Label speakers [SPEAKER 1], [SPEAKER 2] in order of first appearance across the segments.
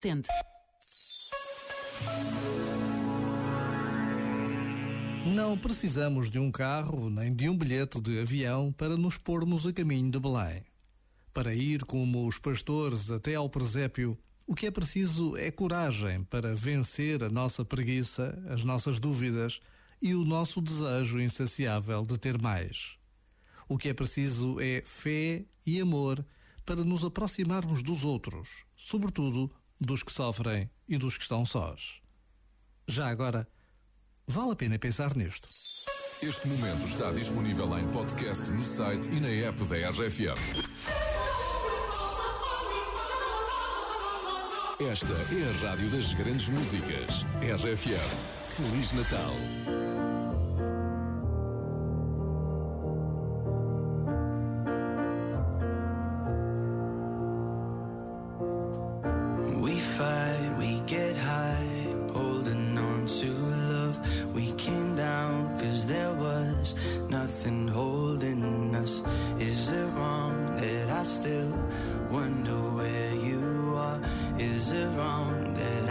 [SPEAKER 1] Tente.
[SPEAKER 2] Não precisamos de um carro nem de um bilhete de avião para nos pormos a caminho de Belém. Para ir como os pastores até ao presépio, o que é preciso é coragem para vencer a nossa preguiça, as nossas dúvidas e o nosso desejo insaciável de ter mais. O que é preciso é fé e amor para nos aproximarmos dos outros, sobretudo dos que sofrem e dos que estão sós. Já agora, vale a pena pensar nisto.
[SPEAKER 3] Este momento está disponível em podcast no site e na app da RFM. Esta é a rádio das grandes músicas. RFM. Feliz Natal.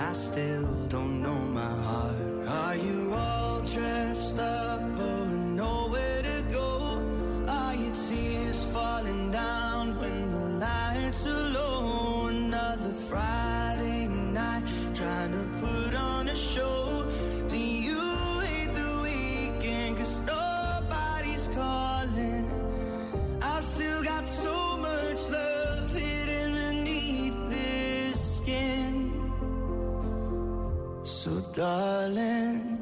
[SPEAKER 4] I still don't know my heart? Are you all dressed So, darling,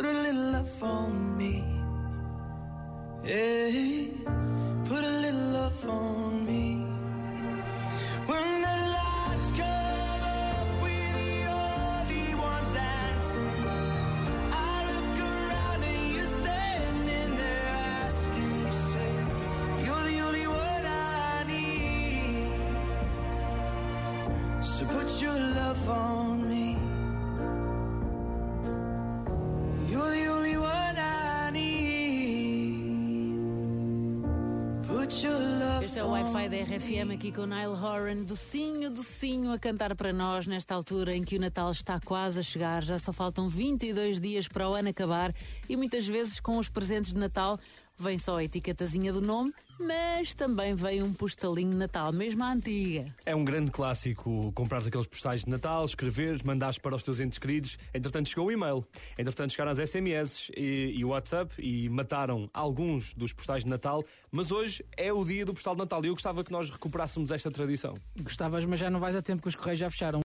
[SPEAKER 4] Put a little love on me. Yeah, put a little love on me. When the lights come up, we're the only ones dancing. I look around and you're standing there asking yourself, You're the only one I need. So put your love on me.
[SPEAKER 1] Este é o Wi-Fi da RFM aqui com Nile Horan, docinho, docinho a cantar para nós nesta altura em que o Natal está quase a chegar. Já só faltam 22 dias para o ano acabar e muitas vezes com os presentes de Natal vem só a etiquetazinha do nome, mas também vem um postalinho de Natal, mesmo à antiga.
[SPEAKER 5] É um grande clássico comprares aqueles postais de Natal, escreveres, mandares para os teus entes queridos. Entretanto, chegou o e-mail. Entretanto, chegaram as SMS e, e o WhatsApp e mataram alguns dos postais de Natal. Mas hoje é o dia do postal de Natal e eu gostava que nós recuperássemos esta tradição.
[SPEAKER 6] Gostavas, mas já não vais a tempo que os correios já fecharam.